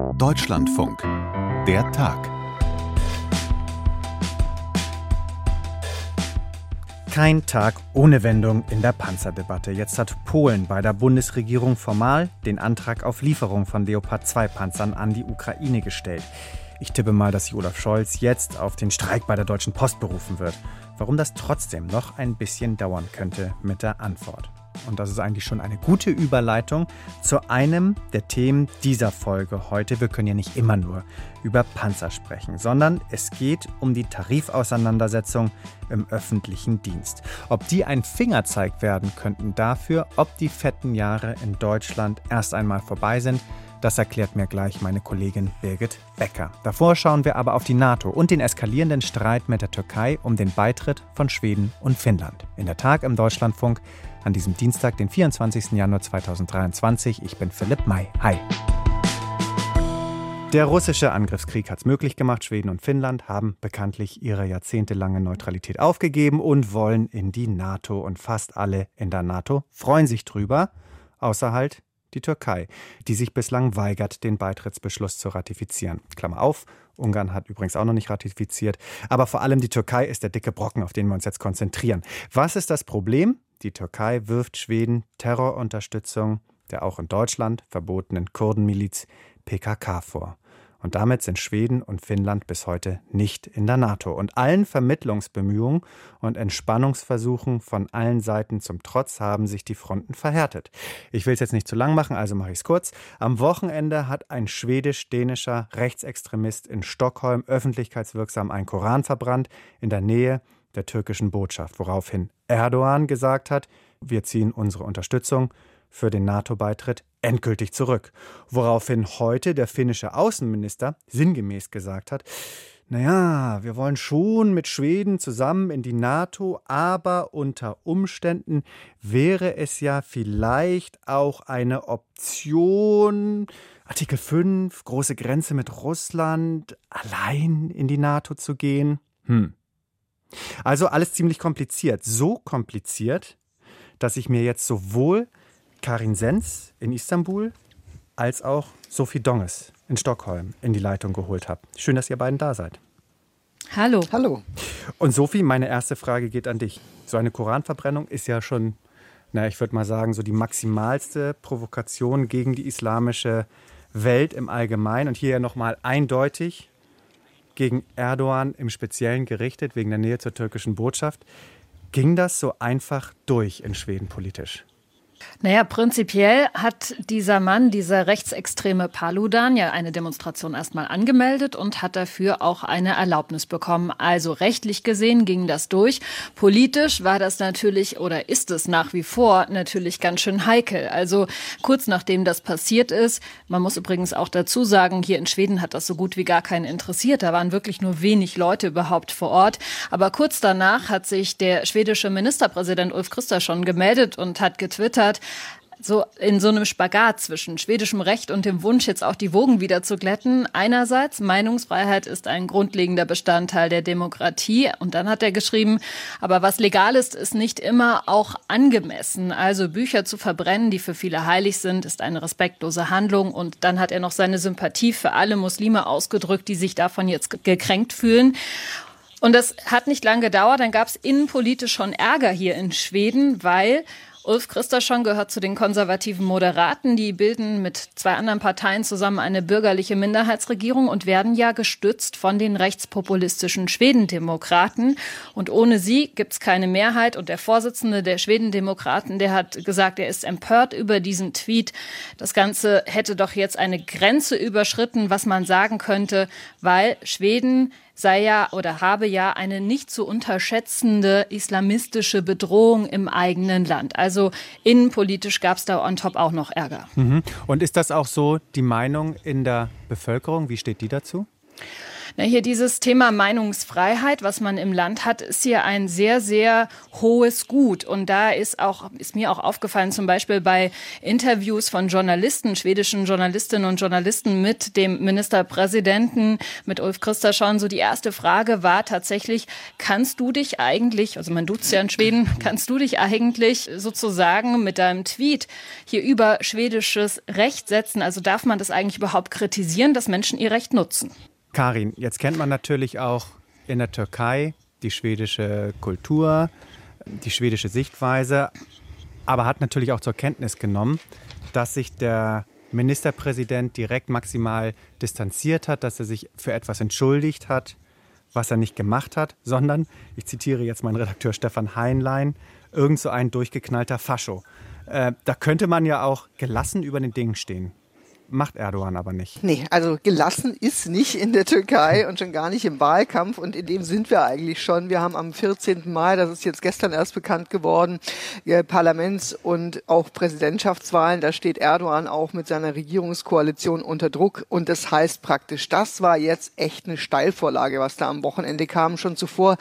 Deutschlandfunk. Der Tag. Kein Tag ohne Wendung in der Panzerdebatte. Jetzt hat Polen bei der Bundesregierung formal den Antrag auf Lieferung von Leopard 2 Panzern an die Ukraine gestellt. Ich tippe mal, dass sich Olaf Scholz jetzt auf den Streik bei der Deutschen Post berufen wird. Warum das trotzdem noch ein bisschen dauern könnte mit der Antwort. Und das ist eigentlich schon eine gute Überleitung zu einem der Themen dieser Folge heute. Wir können ja nicht immer nur über Panzer sprechen, sondern es geht um die Tarifauseinandersetzung im öffentlichen Dienst. Ob die ein Fingerzeig werden könnten dafür, ob die fetten Jahre in Deutschland erst einmal vorbei sind, das erklärt mir gleich meine Kollegin Birgit Becker. Davor schauen wir aber auf die NATO und den eskalierenden Streit mit der Türkei um den Beitritt von Schweden und Finnland. In der Tag im Deutschlandfunk an diesem Dienstag, den 24. Januar 2023. Ich bin Philipp May. Hi. Der russische Angriffskrieg hat es möglich gemacht. Schweden und Finnland haben bekanntlich ihre jahrzehntelange Neutralität aufgegeben und wollen in die NATO. Und fast alle in der NATO freuen sich drüber, außer halt die Türkei, die sich bislang weigert, den Beitrittsbeschluss zu ratifizieren. Klammer auf, Ungarn hat übrigens auch noch nicht ratifiziert. Aber vor allem die Türkei ist der dicke Brocken, auf den wir uns jetzt konzentrieren. Was ist das Problem? Die Türkei wirft Schweden Terrorunterstützung der auch in Deutschland verbotenen Kurdenmiliz PKK vor. Und damit sind Schweden und Finnland bis heute nicht in der NATO. Und allen Vermittlungsbemühungen und Entspannungsversuchen von allen Seiten zum Trotz haben sich die Fronten verhärtet. Ich will es jetzt nicht zu lang machen, also mache ich es kurz. Am Wochenende hat ein schwedisch-dänischer Rechtsextremist in Stockholm öffentlichkeitswirksam einen Koran verbrannt in der Nähe der türkischen Botschaft, woraufhin Erdogan gesagt hat, wir ziehen unsere Unterstützung für den NATO-Beitritt endgültig zurück. Woraufhin heute der finnische Außenminister sinngemäß gesagt hat, naja, wir wollen schon mit Schweden zusammen in die NATO, aber unter Umständen wäre es ja vielleicht auch eine Option, Artikel 5, große Grenze mit Russland, allein in die NATO zu gehen. Hm. Also alles ziemlich kompliziert. So kompliziert, dass ich mir jetzt sowohl Karin Sens in Istanbul als auch Sophie Donges in Stockholm in die Leitung geholt habe. Schön, dass ihr beiden da seid. Hallo. Hallo. Und Sophie, meine erste Frage geht an dich. So eine Koranverbrennung ist ja schon, na, ich würde mal sagen, so die maximalste Provokation gegen die islamische Welt im Allgemeinen und hier ja nochmal eindeutig gegen Erdogan im Speziellen gerichtet, wegen der Nähe zur türkischen Botschaft. Ging das so einfach durch in Schweden politisch? Naja, prinzipiell hat dieser Mann, dieser rechtsextreme Paludan, ja eine Demonstration erstmal angemeldet und hat dafür auch eine Erlaubnis bekommen. Also rechtlich gesehen ging das durch. Politisch war das natürlich oder ist es nach wie vor natürlich ganz schön heikel. Also kurz nachdem das passiert ist, man muss übrigens auch dazu sagen, hier in Schweden hat das so gut wie gar keinen interessiert. Da waren wirklich nur wenig Leute überhaupt vor Ort. Aber kurz danach hat sich der schwedische Ministerpräsident Ulf Kristersson gemeldet und hat getwittert, hat, so in so einem Spagat zwischen schwedischem Recht und dem Wunsch, jetzt auch die Wogen wieder zu glätten. Einerseits, Meinungsfreiheit ist ein grundlegender Bestandteil der Demokratie. Und dann hat er geschrieben, aber was legal ist, ist nicht immer auch angemessen. Also Bücher zu verbrennen, die für viele heilig sind, ist eine respektlose Handlung. Und dann hat er noch seine Sympathie für alle Muslime ausgedrückt, die sich davon jetzt gekränkt fühlen. Und das hat nicht lange gedauert. Dann gab es innenpolitisch schon Ärger hier in Schweden, weil Ulf Christerschon gehört zu den konservativen Moderaten. Die bilden mit zwei anderen Parteien zusammen eine bürgerliche Minderheitsregierung und werden ja gestützt von den rechtspopulistischen Schwedendemokraten. Und ohne sie gibt es keine Mehrheit. Und der Vorsitzende der Schwedendemokraten, der hat gesagt, er ist empört über diesen Tweet. Das Ganze hätte doch jetzt eine Grenze überschritten, was man sagen könnte, weil Schweden sei ja oder habe ja eine nicht zu unterschätzende islamistische Bedrohung im eigenen Land. Also innenpolitisch gab es da on top auch noch Ärger. Mhm. Und ist das auch so die Meinung in der Bevölkerung? Wie steht die dazu? Na, hier dieses Thema Meinungsfreiheit, was man im Land hat, ist hier ein sehr, sehr hohes Gut. Und da ist auch, ist mir auch aufgefallen, zum Beispiel bei Interviews von Journalisten, schwedischen Journalistinnen und Journalisten mit dem Ministerpräsidenten, mit Ulf Kristersson, so die erste Frage war tatsächlich, kannst du dich eigentlich, also man duzt ja in Schweden, kannst du dich eigentlich sozusagen mit deinem Tweet hier über schwedisches Recht setzen? Also darf man das eigentlich überhaupt kritisieren, dass Menschen ihr Recht nutzen? Karin, jetzt kennt man natürlich auch in der Türkei die schwedische Kultur, die schwedische Sichtweise, aber hat natürlich auch zur Kenntnis genommen, dass sich der Ministerpräsident direkt maximal distanziert hat, dass er sich für etwas entschuldigt hat, was er nicht gemacht hat, sondern, ich zitiere jetzt meinen Redakteur Stefan Heinlein, irgend so ein durchgeknallter Fascho. Äh, da könnte man ja auch gelassen über den Dingen stehen macht Erdogan aber nicht. Nee, also gelassen ist nicht in der Türkei und schon gar nicht im Wahlkampf und in dem sind wir eigentlich schon. Wir haben am 14. Mai, das ist jetzt gestern erst bekannt geworden, Parlaments- und auch Präsidentschaftswahlen. Da steht Erdogan auch mit seiner Regierungskoalition unter Druck und das heißt praktisch, das war jetzt echt eine Steilvorlage, was da am Wochenende kam. Schon zuvor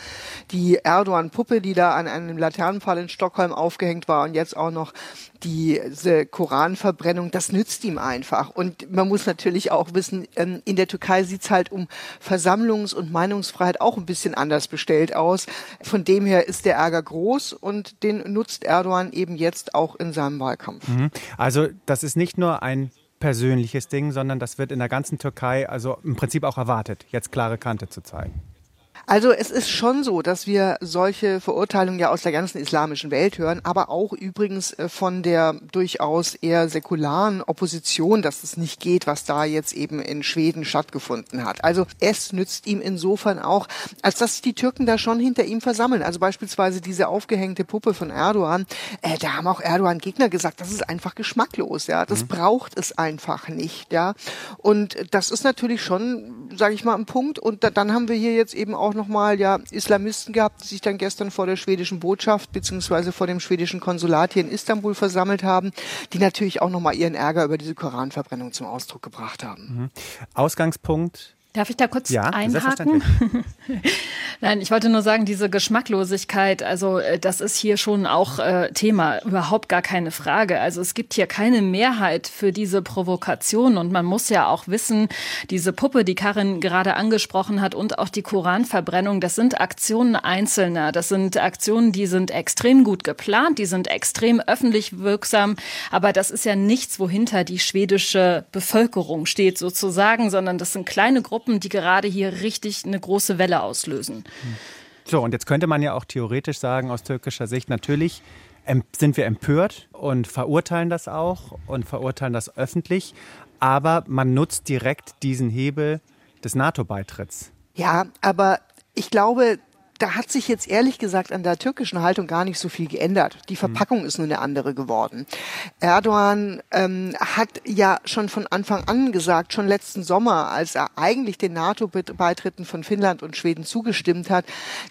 die Erdogan-Puppe, die da an einem Laternenpfahl in Stockholm aufgehängt war und jetzt auch noch diese Koranverbrennung, das nützt ihm einfach. Und man muss natürlich auch wissen, ähm, in der Türkei sieht's halt um Versammlungs- und Meinungsfreiheit auch ein bisschen anders bestellt aus. Von dem her ist der Ärger groß und den nutzt Erdogan eben jetzt auch in seinem Wahlkampf. Mhm. Also das ist nicht nur ein persönliches Ding, sondern das wird in der ganzen Türkei also im Prinzip auch erwartet, jetzt klare Kante zu zeigen. Also es ist schon so, dass wir solche Verurteilungen ja aus der ganzen islamischen Welt hören, aber auch übrigens äh, von der durchaus eher säkularen Opposition, dass es nicht geht, was da jetzt eben in Schweden stattgefunden hat. Also es nützt ihm insofern auch, als dass sich die Türken da schon hinter ihm versammeln. Also beispielsweise diese aufgehängte Puppe von Erdogan, äh, da haben auch Erdogan-Gegner gesagt, das ist einfach geschmacklos, ja, das mhm. braucht es einfach nicht, ja. Und das ist natürlich schon, sage ich mal, ein Punkt. Und da, dann haben wir hier jetzt eben auch nochmal ja Islamisten gehabt, die sich dann gestern vor der schwedischen Botschaft beziehungsweise vor dem schwedischen Konsulat hier in Istanbul versammelt haben, die natürlich auch nochmal ihren Ärger über diese Koranverbrennung zum Ausdruck gebracht haben. Mhm. Ausgangspunkt Darf ich da kurz ja, einhaken? Nein, ich wollte nur sagen, diese Geschmacklosigkeit, also äh, das ist hier schon auch äh, Thema, überhaupt gar keine Frage. Also es gibt hier keine Mehrheit für diese Provokation und man muss ja auch wissen, diese Puppe, die Karin gerade angesprochen hat und auch die Koranverbrennung, das sind Aktionen Einzelner, das sind Aktionen, die sind extrem gut geplant, die sind extrem öffentlich wirksam, aber das ist ja nichts, wohinter die schwedische Bevölkerung steht sozusagen, sondern das sind kleine Gruppen, Gruppen, die gerade hier richtig eine große Welle auslösen. So, und jetzt könnte man ja auch theoretisch sagen, aus türkischer Sicht, natürlich sind wir empört und verurteilen das auch und verurteilen das öffentlich, aber man nutzt direkt diesen Hebel des NATO-Beitritts. Ja, aber ich glaube, da hat sich jetzt ehrlich gesagt an der türkischen Haltung gar nicht so viel geändert. Die mhm. Verpackung ist nur eine andere geworden. Erdogan ähm, hat ja schon von Anfang an gesagt, schon letzten Sommer, als er eigentlich den NATO-Beitritten von Finnland und Schweden zugestimmt hat,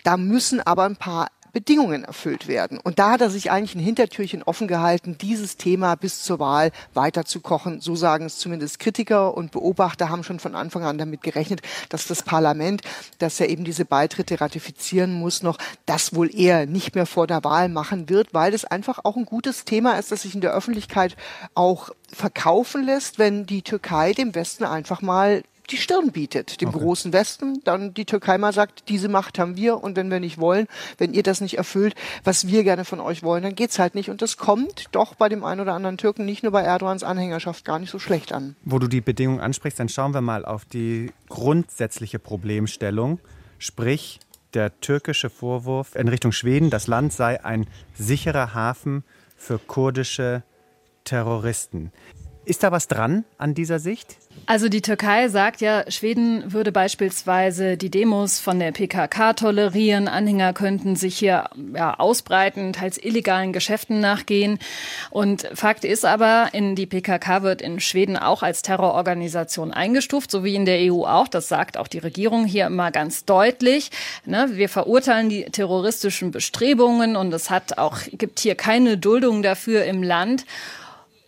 da müssen aber ein paar Bedingungen erfüllt werden. Und da hat er sich eigentlich ein Hintertürchen offen gehalten, dieses Thema bis zur Wahl weiterzukochen. So sagen es zumindest Kritiker und Beobachter haben schon von Anfang an damit gerechnet, dass das Parlament, das ja eben diese Beitritte ratifizieren muss, noch das wohl eher nicht mehr vor der Wahl machen wird, weil es einfach auch ein gutes Thema ist, das sich in der Öffentlichkeit auch verkaufen lässt, wenn die Türkei dem Westen einfach mal die Stirn bietet, dem okay. großen Westen, dann die Türkei mal sagt, diese Macht haben wir und wenn wir nicht wollen, wenn ihr das nicht erfüllt, was wir gerne von euch wollen, dann geht's halt nicht und das kommt doch bei dem einen oder anderen Türken, nicht nur bei Erdogans Anhängerschaft, gar nicht so schlecht an. Wo du die Bedingungen ansprichst, dann schauen wir mal auf die grundsätzliche Problemstellung, sprich der türkische Vorwurf in Richtung Schweden, das Land sei ein sicherer Hafen für kurdische Terroristen. Ist da was dran an dieser Sicht? Also die Türkei sagt ja, Schweden würde beispielsweise die Demos von der PKK tolerieren. Anhänger könnten sich hier ja, ausbreiten, teils illegalen Geschäften nachgehen. Und Fakt ist aber, in die PKK wird in Schweden auch als Terrororganisation eingestuft, so wie in der EU auch. Das sagt auch die Regierung hier immer ganz deutlich. Ne, wir verurteilen die terroristischen Bestrebungen und es hat auch, gibt hier keine Duldung dafür im Land.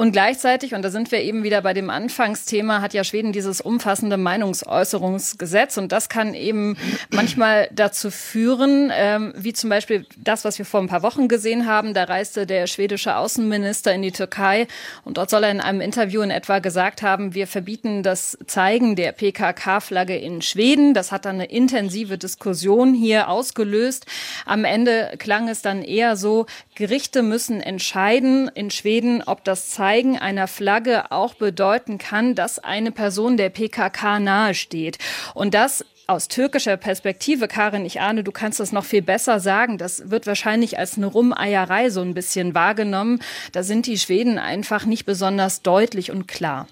Und gleichzeitig, und da sind wir eben wieder bei dem Anfangsthema, hat ja Schweden dieses umfassende Meinungsäußerungsgesetz. Und das kann eben manchmal dazu führen, ähm, wie zum Beispiel das, was wir vor ein paar Wochen gesehen haben. Da reiste der schwedische Außenminister in die Türkei und dort soll er in einem Interview in etwa gesagt haben, wir verbieten das Zeigen der PKK-Flagge in Schweden. Das hat dann eine intensive Diskussion hier ausgelöst. Am Ende klang es dann eher so, Gerichte müssen entscheiden in Schweden, ob das Zeigen einer Flagge auch bedeuten kann, dass eine Person der PKK nahesteht. Und das aus türkischer Perspektive, Karin, ich ahne, du kannst das noch viel besser sagen. Das wird wahrscheinlich als eine Rumeierei so ein bisschen wahrgenommen. Da sind die Schweden einfach nicht besonders deutlich und klar.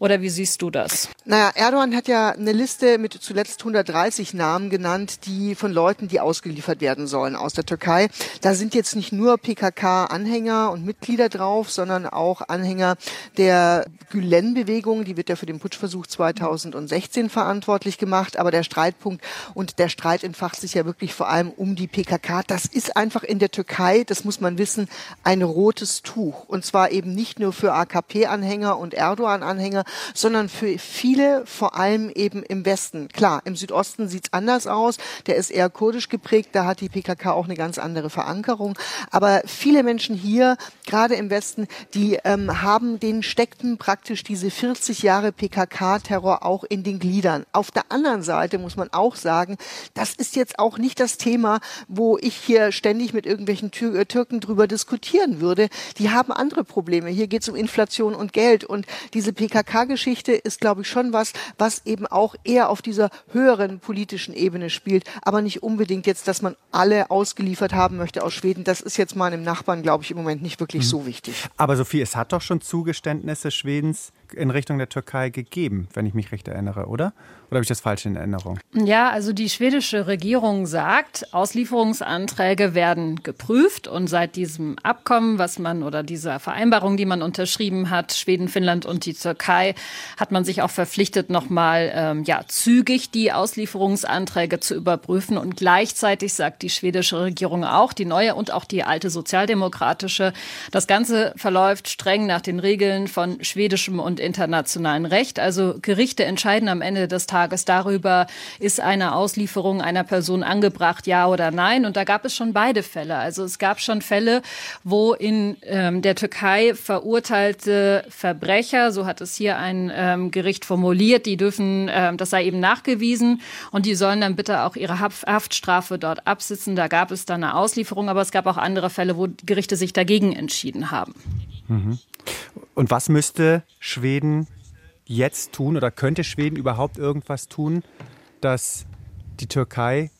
Oder wie siehst du das? Naja, Erdogan hat ja eine Liste mit zuletzt 130 Namen genannt, die von Leuten, die ausgeliefert werden sollen aus der Türkei. Da sind jetzt nicht nur PKK-Anhänger und Mitglieder drauf, sondern auch Anhänger der Gülen-Bewegung. Die wird ja für den Putschversuch 2016 verantwortlich gemacht. Aber der Streitpunkt und der Streit entfacht sich ja wirklich vor allem um die PKK. Das ist einfach in der Türkei, das muss man wissen, ein rotes Tuch. Und zwar eben nicht nur für AKP-Anhänger und Erdogan-Anhänger, sondern für viele, vor allem eben im Westen. Klar, im Südosten sieht's anders aus. Der ist eher kurdisch geprägt. Da hat die PKK auch eine ganz andere Verankerung. Aber viele Menschen hier, gerade im Westen, die ähm, haben, denen steckten praktisch diese 40 Jahre PKK-Terror auch in den Gliedern. Auf der anderen Seite muss man auch sagen, das ist jetzt auch nicht das Thema, wo ich hier ständig mit irgendwelchen Tür äh, Türken drüber diskutieren würde. Die haben andere Probleme. Hier geht es um Inflation und Geld. Und diese PKK PKK-Geschichte ist, glaube ich, schon was, was eben auch eher auf dieser höheren politischen Ebene spielt, aber nicht unbedingt jetzt, dass man alle ausgeliefert haben möchte aus Schweden. Das ist jetzt meinem Nachbarn, glaube ich, im Moment nicht wirklich mhm. so wichtig. Aber Sophie, es hat doch schon Zugeständnisse Schwedens in Richtung der Türkei gegeben, wenn ich mich recht erinnere, oder? Oder habe ich das falsch in Erinnerung? Ja, also die schwedische Regierung sagt, Auslieferungsanträge werden geprüft und seit diesem Abkommen, was man oder dieser Vereinbarung, die man unterschrieben hat, Schweden, Finnland und die Türkei, hat man sich auch verpflichtet, nochmal ähm, ja, zügig die Auslieferungsanträge zu überprüfen. Und gleichzeitig sagt die schwedische Regierung auch, die neue und auch die alte sozialdemokratische, das Ganze verläuft streng nach den Regeln von schwedischem und internationalen Recht. Also Gerichte entscheiden am Ende des Tages, Tages darüber, ist eine Auslieferung einer Person angebracht, ja oder nein. Und da gab es schon beide Fälle. Also es gab schon Fälle, wo in ähm, der Türkei verurteilte Verbrecher, so hat es hier ein ähm, Gericht formuliert, die dürfen, ähm, das sei eben nachgewiesen und die sollen dann bitte auch ihre Haftstrafe dort absitzen. Da gab es dann eine Auslieferung, aber es gab auch andere Fälle, wo Gerichte sich dagegen entschieden haben. Mhm. Und was müsste Schweden jetzt tun oder könnte Schweden überhaupt irgendwas tun, dass die Türkei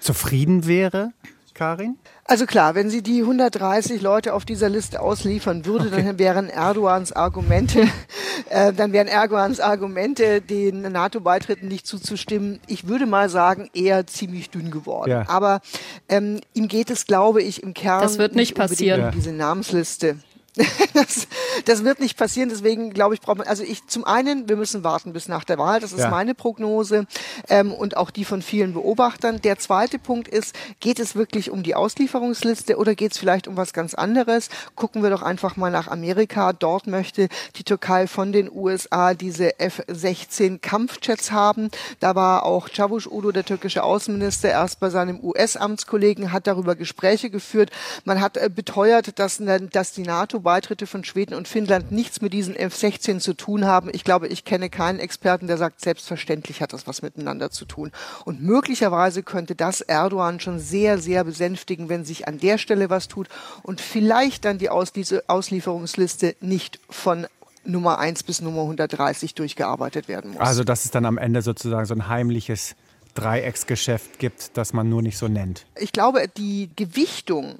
zufrieden wäre, Karin? Also klar, wenn sie die 130 Leute auf dieser Liste ausliefern würde, okay. dann wären Erdogans Argumente, äh, dann wären Erdogans Argumente, den NATO-Beitritten nicht zuzustimmen, ich würde mal sagen, eher ziemlich dünn geworden. Ja. Aber ähm, ihm geht es, glaube ich, im Kern das wird nicht, nicht passieren. Um diese Namensliste. das, das wird nicht passieren. Deswegen glaube ich, braucht man, also ich zum einen, wir müssen warten bis nach der Wahl. Das ist ja. meine Prognose ähm, und auch die von vielen Beobachtern. Der zweite Punkt ist, geht es wirklich um die Auslieferungsliste oder geht es vielleicht um was ganz anderes? Gucken wir doch einfach mal nach Amerika. Dort möchte die Türkei von den USA diese F-16 Kampfjets haben. Da war auch Çavuş Udo, der türkische Außenminister, erst bei seinem US-Amtskollegen, hat darüber Gespräche geführt. Man hat äh, beteuert, dass, dass die NATO Beitritte von Schweden und Finnland nichts mit diesen F-16 zu tun haben. Ich glaube, ich kenne keinen Experten, der sagt, selbstverständlich hat das was miteinander zu tun. Und möglicherweise könnte das Erdogan schon sehr, sehr besänftigen, wenn sich an der Stelle was tut und vielleicht dann die Auslieferungsliste nicht von Nummer 1 bis Nummer 130 durchgearbeitet werden muss. Also, dass es dann am Ende sozusagen so ein heimliches Dreiecksgeschäft gibt, das man nur nicht so nennt. Ich glaube, die Gewichtung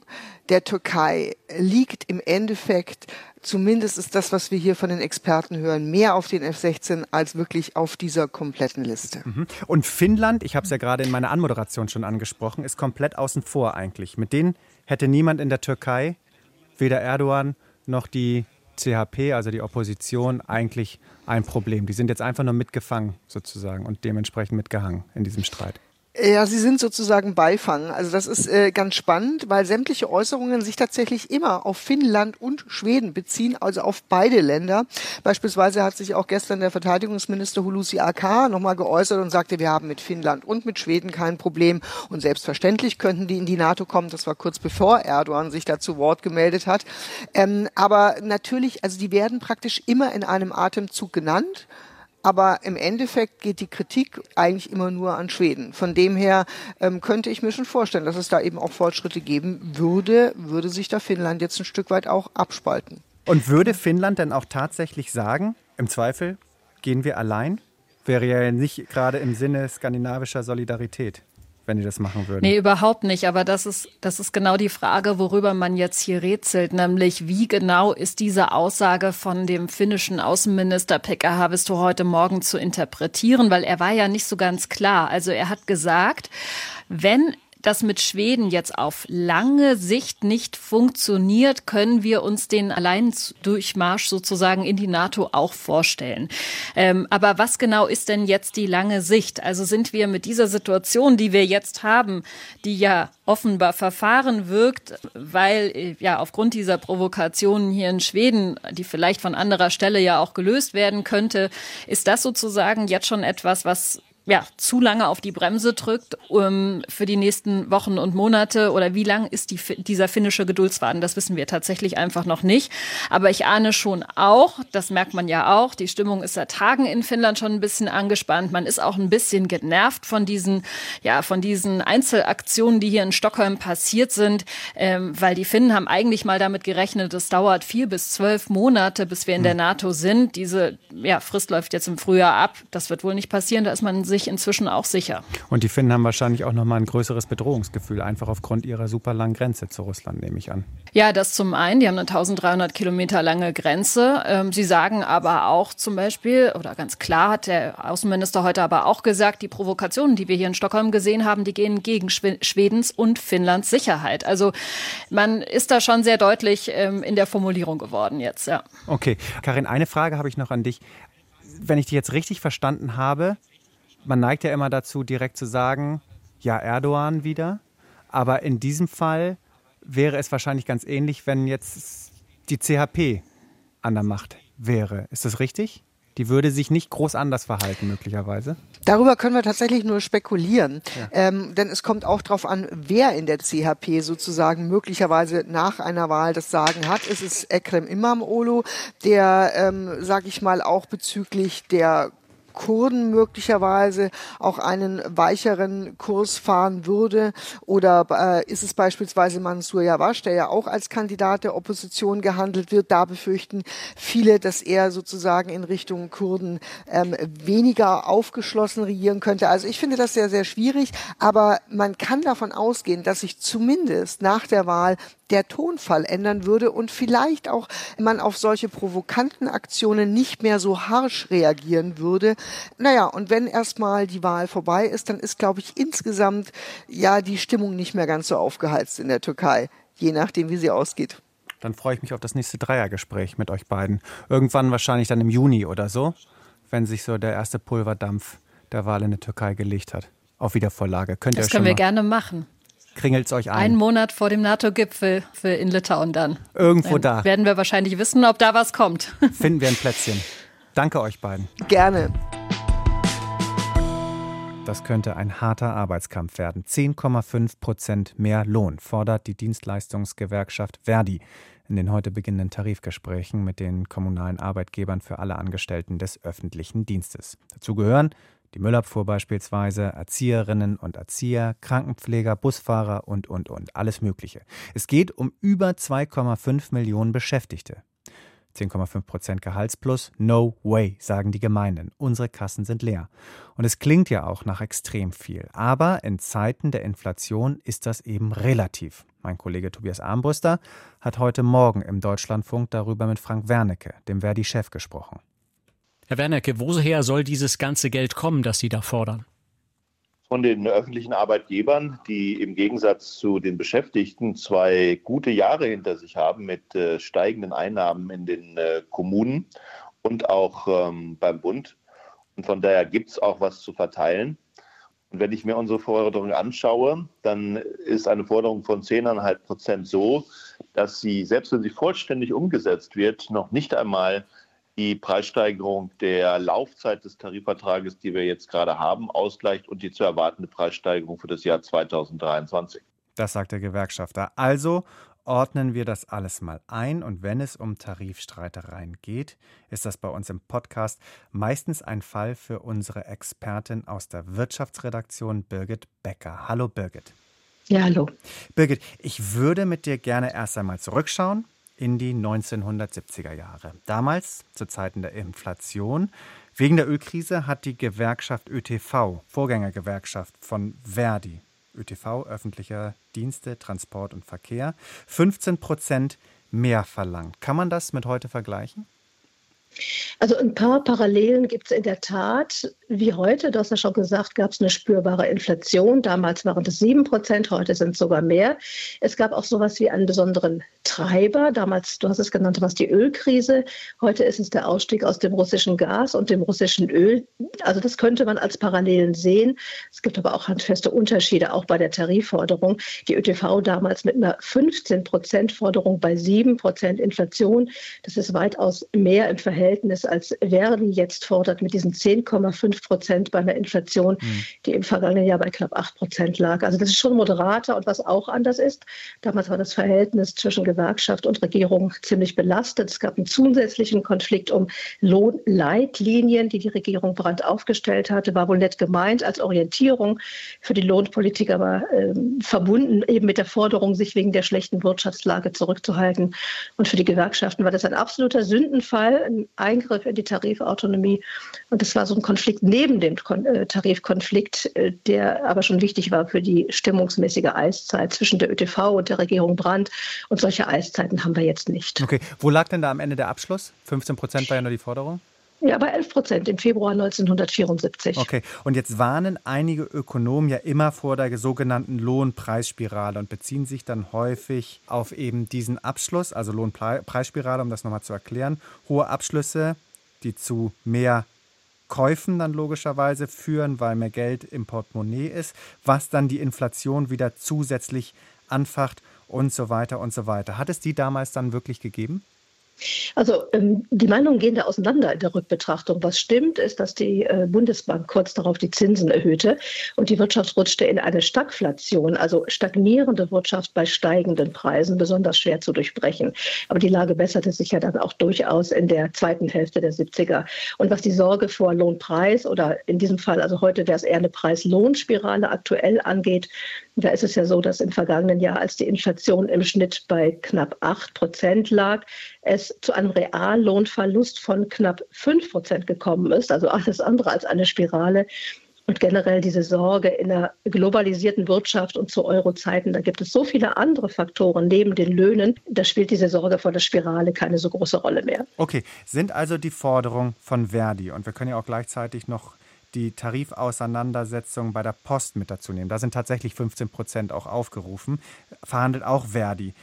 der Türkei liegt im Endeffekt, zumindest ist das, was wir hier von den Experten hören, mehr auf den F-16 als wirklich auf dieser kompletten Liste. Mhm. Und Finnland, ich habe es ja gerade in meiner Anmoderation schon angesprochen, ist komplett außen vor eigentlich. Mit denen hätte niemand in der Türkei, weder Erdogan noch die CHP, also die Opposition, eigentlich ein Problem. Die sind jetzt einfach nur mitgefangen sozusagen und dementsprechend mitgehangen in diesem Streit. Ja, sie sind sozusagen Beifang. Also das ist äh, ganz spannend, weil sämtliche Äußerungen sich tatsächlich immer auf Finnland und Schweden beziehen, also auf beide Länder. Beispielsweise hat sich auch gestern der Verteidigungsminister Hulusi AK nochmal geäußert und sagte, wir haben mit Finnland und mit Schweden kein Problem und selbstverständlich könnten die in die NATO kommen. Das war kurz bevor Erdogan sich dazu Wort gemeldet hat. Ähm, aber natürlich, also die werden praktisch immer in einem Atemzug genannt. Aber im Endeffekt geht die Kritik eigentlich immer nur an Schweden. Von dem her ähm, könnte ich mir schon vorstellen, dass es da eben auch Fortschritte geben würde, würde sich da Finnland jetzt ein Stück weit auch abspalten. Und würde Finnland denn auch tatsächlich sagen, im Zweifel gehen wir allein? Wäre ja nicht gerade im Sinne skandinavischer Solidarität wenn die das machen würden. Nee, überhaupt nicht. Aber das ist, das ist genau die Frage, worüber man jetzt hier rätselt, nämlich wie genau ist diese Aussage von dem finnischen Außenminister Pekka Haavisto heute Morgen zu interpretieren, weil er war ja nicht so ganz klar. Also er hat gesagt, wenn das mit Schweden jetzt auf lange Sicht nicht funktioniert, können wir uns den Alleindurchmarsch sozusagen in die NATO auch vorstellen. Ähm, aber was genau ist denn jetzt die lange Sicht? Also sind wir mit dieser Situation, die wir jetzt haben, die ja offenbar verfahren wirkt, weil äh, ja aufgrund dieser Provokationen hier in Schweden, die vielleicht von anderer Stelle ja auch gelöst werden könnte, ist das sozusagen jetzt schon etwas, was ja, zu lange auf die Bremse drückt um, für die nächsten Wochen und Monate oder wie lang ist die, dieser finnische Geduldsfaden, das wissen wir tatsächlich einfach noch nicht. Aber ich ahne schon auch, das merkt man ja auch, die Stimmung ist seit Tagen in Finnland schon ein bisschen angespannt. Man ist auch ein bisschen genervt von diesen, ja, von diesen Einzelaktionen, die hier in Stockholm passiert sind, ähm, weil die Finnen haben eigentlich mal damit gerechnet, es dauert vier bis zwölf Monate, bis wir in der hm. NATO sind. Diese ja, Frist läuft jetzt im Frühjahr ab. Das wird wohl nicht passieren. Da ist man sich sich inzwischen auch sicher. Und die Finnen haben wahrscheinlich auch noch mal ein größeres Bedrohungsgefühl, einfach aufgrund ihrer super langen Grenze zu Russland, nehme ich an. Ja, das zum einen. Die haben eine 1300 Kilometer lange Grenze. Ähm, sie sagen aber auch zum Beispiel, oder ganz klar hat der Außenminister heute aber auch gesagt, die Provokationen, die wir hier in Stockholm gesehen haben, die gehen gegen Schwedens und Finnlands Sicherheit. Also man ist da schon sehr deutlich ähm, in der Formulierung geworden jetzt, ja. Okay. Karin, eine Frage habe ich noch an dich. Wenn ich die jetzt richtig verstanden habe, man neigt ja immer dazu, direkt zu sagen, ja, Erdogan wieder. Aber in diesem Fall wäre es wahrscheinlich ganz ähnlich, wenn jetzt die CHP an der Macht wäre. Ist das richtig? Die würde sich nicht groß anders verhalten, möglicherweise. Darüber können wir tatsächlich nur spekulieren. Ja. Ähm, denn es kommt auch darauf an, wer in der CHP sozusagen möglicherweise nach einer Wahl das Sagen hat. Es ist Ekrem Imamoglu, der, ähm, sag ich mal, auch bezüglich der Kurden möglicherweise auch einen weicheren Kurs fahren würde? Oder äh, ist es beispielsweise Mansour Yavash, der ja auch als Kandidat der Opposition gehandelt wird? Da befürchten viele, dass er sozusagen in Richtung Kurden ähm, weniger aufgeschlossen regieren könnte. Also ich finde das sehr, sehr schwierig, aber man kann davon ausgehen, dass sich zumindest nach der Wahl der Tonfall ändern würde und vielleicht auch man auf solche provokanten Aktionen nicht mehr so harsch reagieren würde. Naja, und wenn erstmal die Wahl vorbei ist, dann ist, glaube ich, insgesamt ja die Stimmung nicht mehr ganz so aufgeheizt in der Türkei, je nachdem, wie sie ausgeht. Dann freue ich mich auf das nächste Dreiergespräch mit euch beiden. Irgendwann wahrscheinlich dann im Juni oder so, wenn sich so der erste Pulverdampf der Wahl in der Türkei gelegt hat. Auf Wiedervorlage. Könnt das ihr können wir gerne machen kringelt es euch ein. Einen Monat vor dem NATO-Gipfel in Litauen dann. Irgendwo dann da. Werden wir wahrscheinlich wissen, ob da was kommt. Finden wir ein Plätzchen. Danke euch beiden. Gerne. Das könnte ein harter Arbeitskampf werden. 10,5 Prozent mehr Lohn fordert die Dienstleistungsgewerkschaft Verdi in den heute beginnenden Tarifgesprächen mit den kommunalen Arbeitgebern für alle Angestellten des öffentlichen Dienstes. Dazu gehören die Müllabfuhr beispielsweise, Erzieherinnen und Erzieher, Krankenpfleger, Busfahrer und, und, und, alles Mögliche. Es geht um über 2,5 Millionen Beschäftigte. 10,5 Prozent Gehaltsplus, no way, sagen die Gemeinden. Unsere Kassen sind leer. Und es klingt ja auch nach extrem viel. Aber in Zeiten der Inflation ist das eben relativ. Mein Kollege Tobias Armbruster hat heute Morgen im Deutschlandfunk darüber mit Frank Wernicke, dem Verdi-Chef, gesprochen. Herr Wernerke, woher soll dieses ganze Geld kommen, das Sie da fordern? Von den öffentlichen Arbeitgebern, die im Gegensatz zu den Beschäftigten zwei gute Jahre hinter sich haben mit äh, steigenden Einnahmen in den äh, Kommunen und auch ähm, beim Bund. Und von daher gibt es auch was zu verteilen. Und wenn ich mir unsere Forderung anschaue, dann ist eine Forderung von 10,5 Prozent so, dass sie, selbst wenn sie vollständig umgesetzt wird, noch nicht einmal die Preissteigerung der Laufzeit des Tarifvertrages, die wir jetzt gerade haben, ausgleicht und die zu erwartende Preissteigerung für das Jahr 2023. Das sagt der Gewerkschafter. Also ordnen wir das alles mal ein und wenn es um Tarifstreitereien geht, ist das bei uns im Podcast meistens ein Fall für unsere Expertin aus der Wirtschaftsredaktion Birgit Becker. Hallo Birgit. Ja, hallo. Birgit, ich würde mit dir gerne erst einmal zurückschauen in die 1970er Jahre. Damals, zu Zeiten der Inflation, wegen der Ölkrise hat die Gewerkschaft ÖTV, Vorgängergewerkschaft von Verdi, ÖTV, öffentlicher Dienste, Transport und Verkehr, 15 Prozent mehr verlangt. Kann man das mit heute vergleichen? Also ein paar Parallelen gibt es in der Tat. Wie heute, du hast ja schon gesagt, gab es eine spürbare Inflation. Damals waren es sieben Prozent, heute sind es sogar mehr. Es gab auch sowas wie einen besonderen Treiber. Damals, du hast es genannt, was die Ölkrise. Heute ist es der Ausstieg aus dem russischen Gas und dem russischen Öl. Also das könnte man als Parallelen sehen. Es gibt aber auch handfeste Unterschiede, auch bei der Tarifforderung. Die ÖTV damals mit einer 15 Prozent Forderung bei sieben Prozent Inflation. Das ist weitaus mehr im Verhältnis Verhältnis, als Verdi jetzt fordert mit diesen 10,5 Prozent bei einer Inflation, mhm. die im vergangenen Jahr bei knapp 8 Prozent lag. Also das ist schon moderater und was auch anders ist, damals war das Verhältnis zwischen Gewerkschaft und Regierung ziemlich belastet. Es gab einen zusätzlichen Konflikt um Lohnleitlinien, die die Regierung Brandt aufgestellt hatte, war wohl nett gemeint als Orientierung für die Lohnpolitik, aber äh, verbunden eben mit der Forderung, sich wegen der schlechten Wirtschaftslage zurückzuhalten. Und für die Gewerkschaften war das ein absoluter Sündenfall, ein Eingriff in die Tarifautonomie. Und das war so ein Konflikt neben dem äh, Tarifkonflikt, äh, der aber schon wichtig war für die stimmungsmäßige Eiszeit zwischen der ÖTV und der Regierung Brandt. Und solche Eiszeiten haben wir jetzt nicht. Okay, wo lag denn da am Ende der Abschluss? 15 Prozent war ja nur die Forderung. Ja, bei 11 Prozent im Februar 1974. Okay, und jetzt warnen einige Ökonomen ja immer vor der sogenannten Lohnpreisspirale und beziehen sich dann häufig auf eben diesen Abschluss, also Lohnpreisspirale, um das nochmal zu erklären. Hohe Abschlüsse, die zu mehr Käufen dann logischerweise führen, weil mehr Geld im Portemonnaie ist, was dann die Inflation wieder zusätzlich anfacht und so weiter und so weiter. Hat es die damals dann wirklich gegeben? Also ähm, die Meinungen gehen da auseinander in der Rückbetrachtung. Was stimmt, ist, dass die äh, Bundesbank kurz darauf die Zinsen erhöhte und die Wirtschaft rutschte in eine Stagflation, also stagnierende Wirtschaft bei steigenden Preisen, besonders schwer zu durchbrechen. Aber die Lage besserte sich ja dann auch durchaus in der zweiten Hälfte der 70er. Und was die Sorge vor Lohnpreis oder in diesem Fall, also heute wäre es eher eine Preis-Lohnspirale aktuell angeht, da ist es ja so, dass im vergangenen Jahr, als die Inflation im Schnitt bei knapp 8 Prozent lag, es zu einem Reallohnverlust von knapp 5 Prozent gekommen ist, also alles andere als eine Spirale. Und generell diese Sorge in einer globalisierten Wirtschaft und zu Euro-Zeiten, da gibt es so viele andere Faktoren neben den Löhnen, da spielt diese Sorge vor der Spirale keine so große Rolle mehr. Okay, sind also die Forderungen von Verdi, und wir können ja auch gleichzeitig noch die Tarifauseinandersetzung bei der Post mit dazu nehmen. Da sind tatsächlich 15 Prozent auch aufgerufen, verhandelt auch Verdi.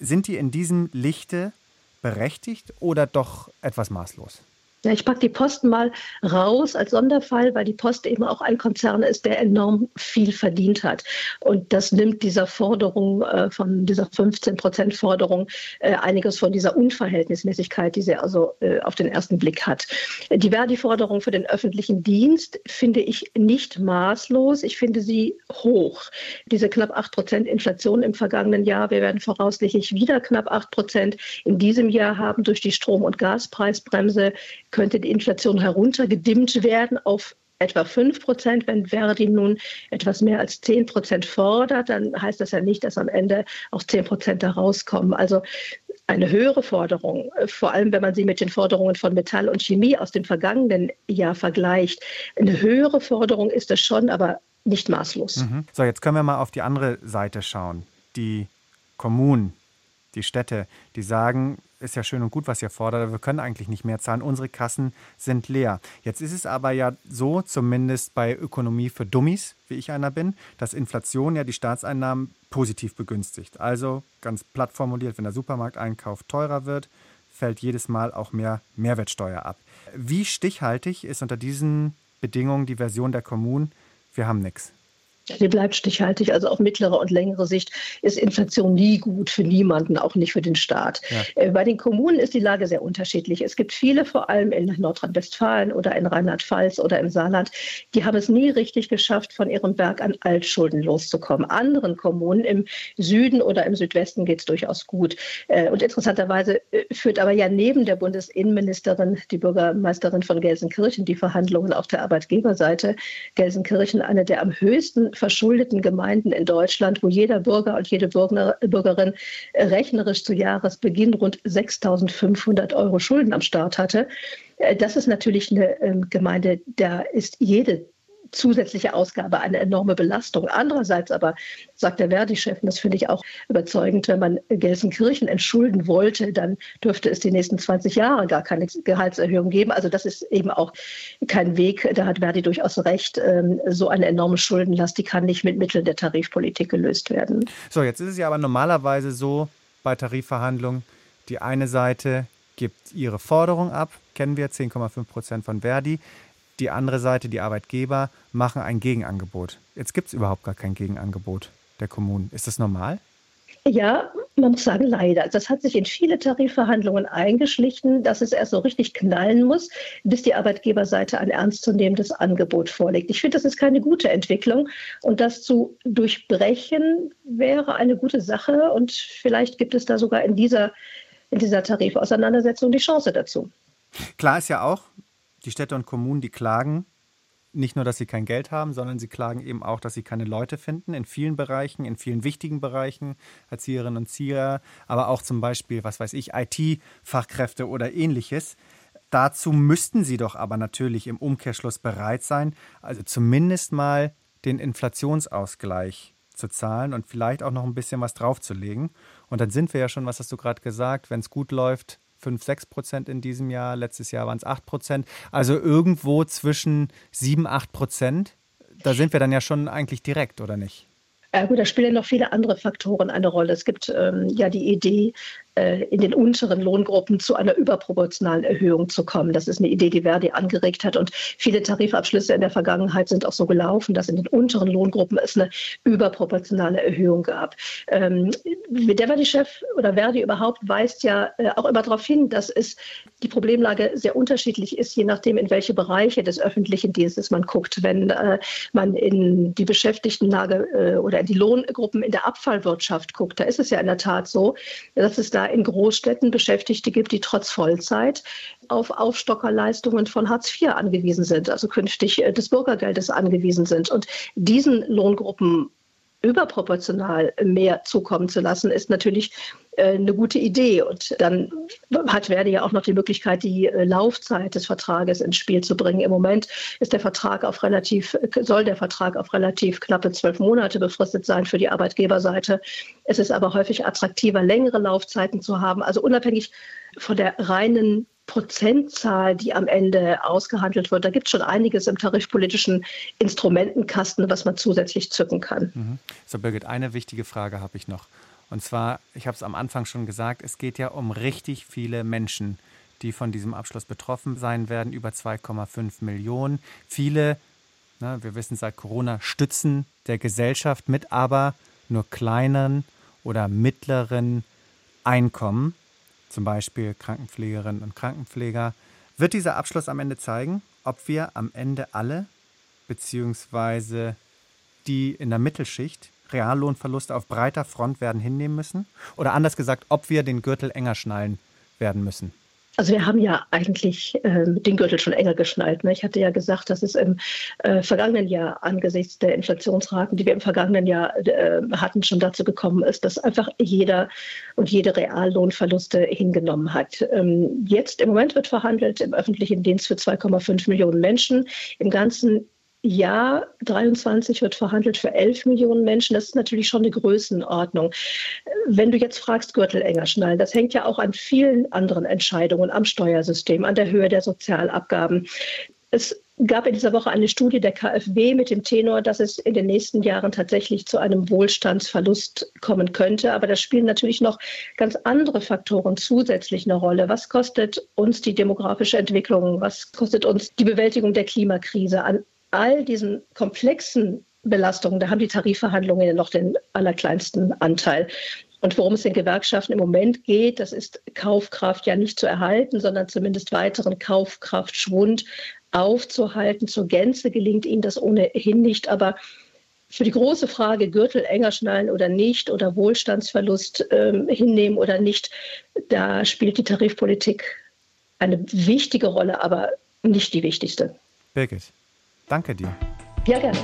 Sind die in diesem Lichte berechtigt oder doch etwas maßlos? Ja, ich packe die Post mal raus als Sonderfall, weil die Post eben auch ein Konzern ist, der enorm viel verdient hat. Und das nimmt dieser Forderung, äh, von dieser 15 Prozent Forderung, äh, einiges von dieser Unverhältnismäßigkeit, die sie also äh, auf den ersten Blick hat. Die Verdi-Forderung für den öffentlichen Dienst finde ich nicht maßlos. Ich finde sie hoch. Diese knapp 8 Prozent Inflation im vergangenen Jahr, wir werden voraussichtlich wieder knapp 8 Prozent in diesem Jahr haben durch die Strom- und Gaspreisbremse könnte die Inflation heruntergedimmt werden auf etwa 5 Prozent. Wenn Verdi nun etwas mehr als 10 Prozent fordert, dann heißt das ja nicht, dass am Ende auch 10 Prozent da rauskommen. Also eine höhere Forderung, vor allem wenn man sie mit den Forderungen von Metall und Chemie aus dem vergangenen Jahr vergleicht. Eine höhere Forderung ist es schon, aber nicht maßlos. Mhm. So, jetzt können wir mal auf die andere Seite schauen. Die Kommunen, die Städte, die sagen, ist ja schön und gut, was ihr fordert, aber wir können eigentlich nicht mehr zahlen. Unsere Kassen sind leer. Jetzt ist es aber ja so, zumindest bei Ökonomie für Dummies, wie ich einer bin, dass Inflation ja die Staatseinnahmen positiv begünstigt. Also ganz platt formuliert, wenn der Supermarkteinkauf teurer wird, fällt jedes Mal auch mehr Mehrwertsteuer ab. Wie stichhaltig ist unter diesen Bedingungen die Version der Kommunen wir haben nichts. Die bleibt stichhaltig. Also auf mittlere und längere Sicht ist Inflation nie gut für niemanden, auch nicht für den Staat. Ja. Äh, bei den Kommunen ist die Lage sehr unterschiedlich. Es gibt viele, vor allem in Nordrhein-Westfalen oder in Rheinland-Pfalz oder im Saarland, die haben es nie richtig geschafft, von ihrem Berg an Altschulden loszukommen. Anderen Kommunen im Süden oder im Südwesten geht es durchaus gut. Äh, und interessanterweise äh, führt aber ja neben der Bundesinnenministerin, die Bürgermeisterin von Gelsenkirchen, die Verhandlungen auf der Arbeitgeberseite. Gelsenkirchen eine der am höchsten verschuldeten Gemeinden in Deutschland, wo jeder Bürger und jede Bürgerin rechnerisch zu Jahresbeginn rund 6.500 Euro Schulden am Start hatte. Äh, das ist natürlich eine ähm, Gemeinde, da ist jede zusätzliche Ausgabe eine enorme Belastung. Andererseits aber sagt der Verdi-Chef, und das finde ich auch überzeugend, wenn man Gelsenkirchen entschulden wollte, dann dürfte es die nächsten 20 Jahre gar keine Gehaltserhöhung geben. Also das ist eben auch kein Weg. Da hat Verdi durchaus recht. Ähm, so eine enorme Schuldenlast, die kann nicht mit Mitteln der Tarifpolitik gelöst werden. So, jetzt ist es ja aber normalerweise so bei Tarifverhandlungen, die eine Seite gibt ihre Forderung ab, kennen wir 10,5 Prozent von Verdi die andere Seite, die Arbeitgeber, machen ein Gegenangebot. Jetzt gibt es überhaupt gar kein Gegenangebot der Kommunen. Ist das normal? Ja, man muss sagen, leider. Das hat sich in viele Tarifverhandlungen eingeschlichen, dass es erst so richtig knallen muss, bis die Arbeitgeberseite ein ernstzunehmendes Angebot vorlegt. Ich finde, das ist keine gute Entwicklung. Und das zu durchbrechen wäre eine gute Sache. Und vielleicht gibt es da sogar in dieser, in dieser Tarifauseinandersetzung die Chance dazu. Klar ist ja auch, die Städte und Kommunen, die klagen nicht nur, dass sie kein Geld haben, sondern sie klagen eben auch, dass sie keine Leute finden in vielen Bereichen, in vielen wichtigen Bereichen, Erzieherinnen und Erzieher, aber auch zum Beispiel, was weiß ich, IT-Fachkräfte oder ähnliches. Dazu müssten sie doch aber natürlich im Umkehrschluss bereit sein, also zumindest mal den Inflationsausgleich zu zahlen und vielleicht auch noch ein bisschen was draufzulegen. Und dann sind wir ja schon, was hast du gerade gesagt, wenn es gut läuft, 5, 6 Prozent in diesem Jahr. Letztes Jahr waren es 8 Prozent. Also irgendwo zwischen 7, 8 Prozent. Da sind wir dann ja schon eigentlich direkt, oder nicht? Ja gut, da spielen noch viele andere Faktoren eine Rolle. Es gibt ähm, ja die Idee, in den unteren Lohngruppen zu einer überproportionalen Erhöhung zu kommen. Das ist eine Idee, die Verdi angeregt hat. Und viele Tarifabschlüsse in der Vergangenheit sind auch so gelaufen, dass in den unteren Lohngruppen es eine überproportionale Erhöhung gab. Ähm, der Verdi-Chef oder Verdi überhaupt weist ja äh, auch immer darauf hin, dass es die Problemlage sehr unterschiedlich ist, je nachdem, in welche Bereiche des öffentlichen Dienstes man guckt. Wenn äh, man in die Beschäftigtenlage äh, oder in die Lohngruppen in der Abfallwirtschaft guckt, da ist es ja in der Tat so, dass es da in Großstädten Beschäftigte gibt, die trotz Vollzeit auf Aufstockerleistungen von Hartz IV angewiesen sind, also künftig äh, des Bürgergeldes angewiesen sind. Und diesen Lohngruppen überproportional mehr zukommen zu lassen, ist natürlich äh, eine gute Idee. Und dann hat Verdi ja auch noch die Möglichkeit, die äh, Laufzeit des Vertrages ins Spiel zu bringen. Im Moment ist der Vertrag auf relativ, soll der Vertrag auf relativ knappe zwölf Monate befristet sein für die Arbeitgeberseite. Es ist aber häufig attraktiver, längere Laufzeiten zu haben. Also unabhängig von der reinen Prozentzahl, die am Ende ausgehandelt wird. Da gibt es schon einiges im tarifpolitischen Instrumentenkasten, was man zusätzlich zücken kann. Mhm. So, Birgit, eine wichtige Frage habe ich noch. Und zwar, ich habe es am Anfang schon gesagt, es geht ja um richtig viele Menschen, die von diesem Abschluss betroffen sein werden, über 2,5 Millionen. Viele, ne, wir wissen seit Corona, stützen der Gesellschaft mit aber nur kleinen oder mittleren Einkommen, zum Beispiel Krankenpflegerinnen und Krankenpfleger. Wird dieser Abschluss am Ende zeigen, ob wir am Ende alle, beziehungsweise die in der Mittelschicht, Reallohnverluste auf breiter Front werden hinnehmen müssen? Oder anders gesagt, ob wir den Gürtel enger schnallen werden müssen? Also wir haben ja eigentlich äh, den Gürtel schon enger geschnallt. Ne? Ich hatte ja gesagt, dass es im äh, vergangenen Jahr angesichts der Inflationsraten, die wir im vergangenen Jahr äh, hatten, schon dazu gekommen ist, dass einfach jeder und jede Reallohnverluste hingenommen hat. Ähm, jetzt im Moment wird verhandelt im öffentlichen Dienst für 2,5 Millionen Menschen. Im ganzen Jahr 23 wird verhandelt für 11 Millionen Menschen. Das ist natürlich schon eine Größenordnung. Wenn du jetzt fragst, Gürtel enger schnallen, das hängt ja auch an vielen anderen Entscheidungen, am Steuersystem, an der Höhe der Sozialabgaben. Es gab in dieser Woche eine Studie der KfW mit dem Tenor, dass es in den nächsten Jahren tatsächlich zu einem Wohlstandsverlust kommen könnte. Aber da spielen natürlich noch ganz andere Faktoren zusätzlich eine Rolle. Was kostet uns die demografische Entwicklung? Was kostet uns die Bewältigung der Klimakrise an all diesen komplexen Belastungen, da haben die Tarifverhandlungen ja noch den allerkleinsten Anteil. Und worum es den Gewerkschaften im Moment geht, das ist Kaufkraft ja nicht zu erhalten, sondern zumindest weiteren Kaufkraftschwund aufzuhalten. Zur Gänze gelingt ihnen das ohnehin nicht. Aber für die große Frage, Gürtel enger schnallen oder nicht oder Wohlstandsverlust äh, hinnehmen oder nicht, da spielt die Tarifpolitik eine wichtige Rolle, aber nicht die wichtigste. Birgit, danke dir. Ja, gerne.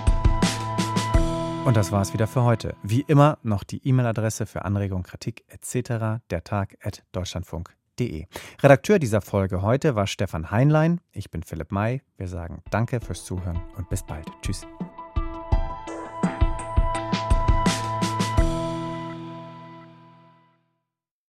Und das war es wieder für heute. Wie immer noch die E-Mail-Adresse für Anregungen, Kritik etc. der Tag at deutschlandfunk.de. Redakteur dieser Folge heute war Stefan Heinlein. Ich bin Philipp May. Wir sagen Danke fürs Zuhören und bis bald. Tschüss.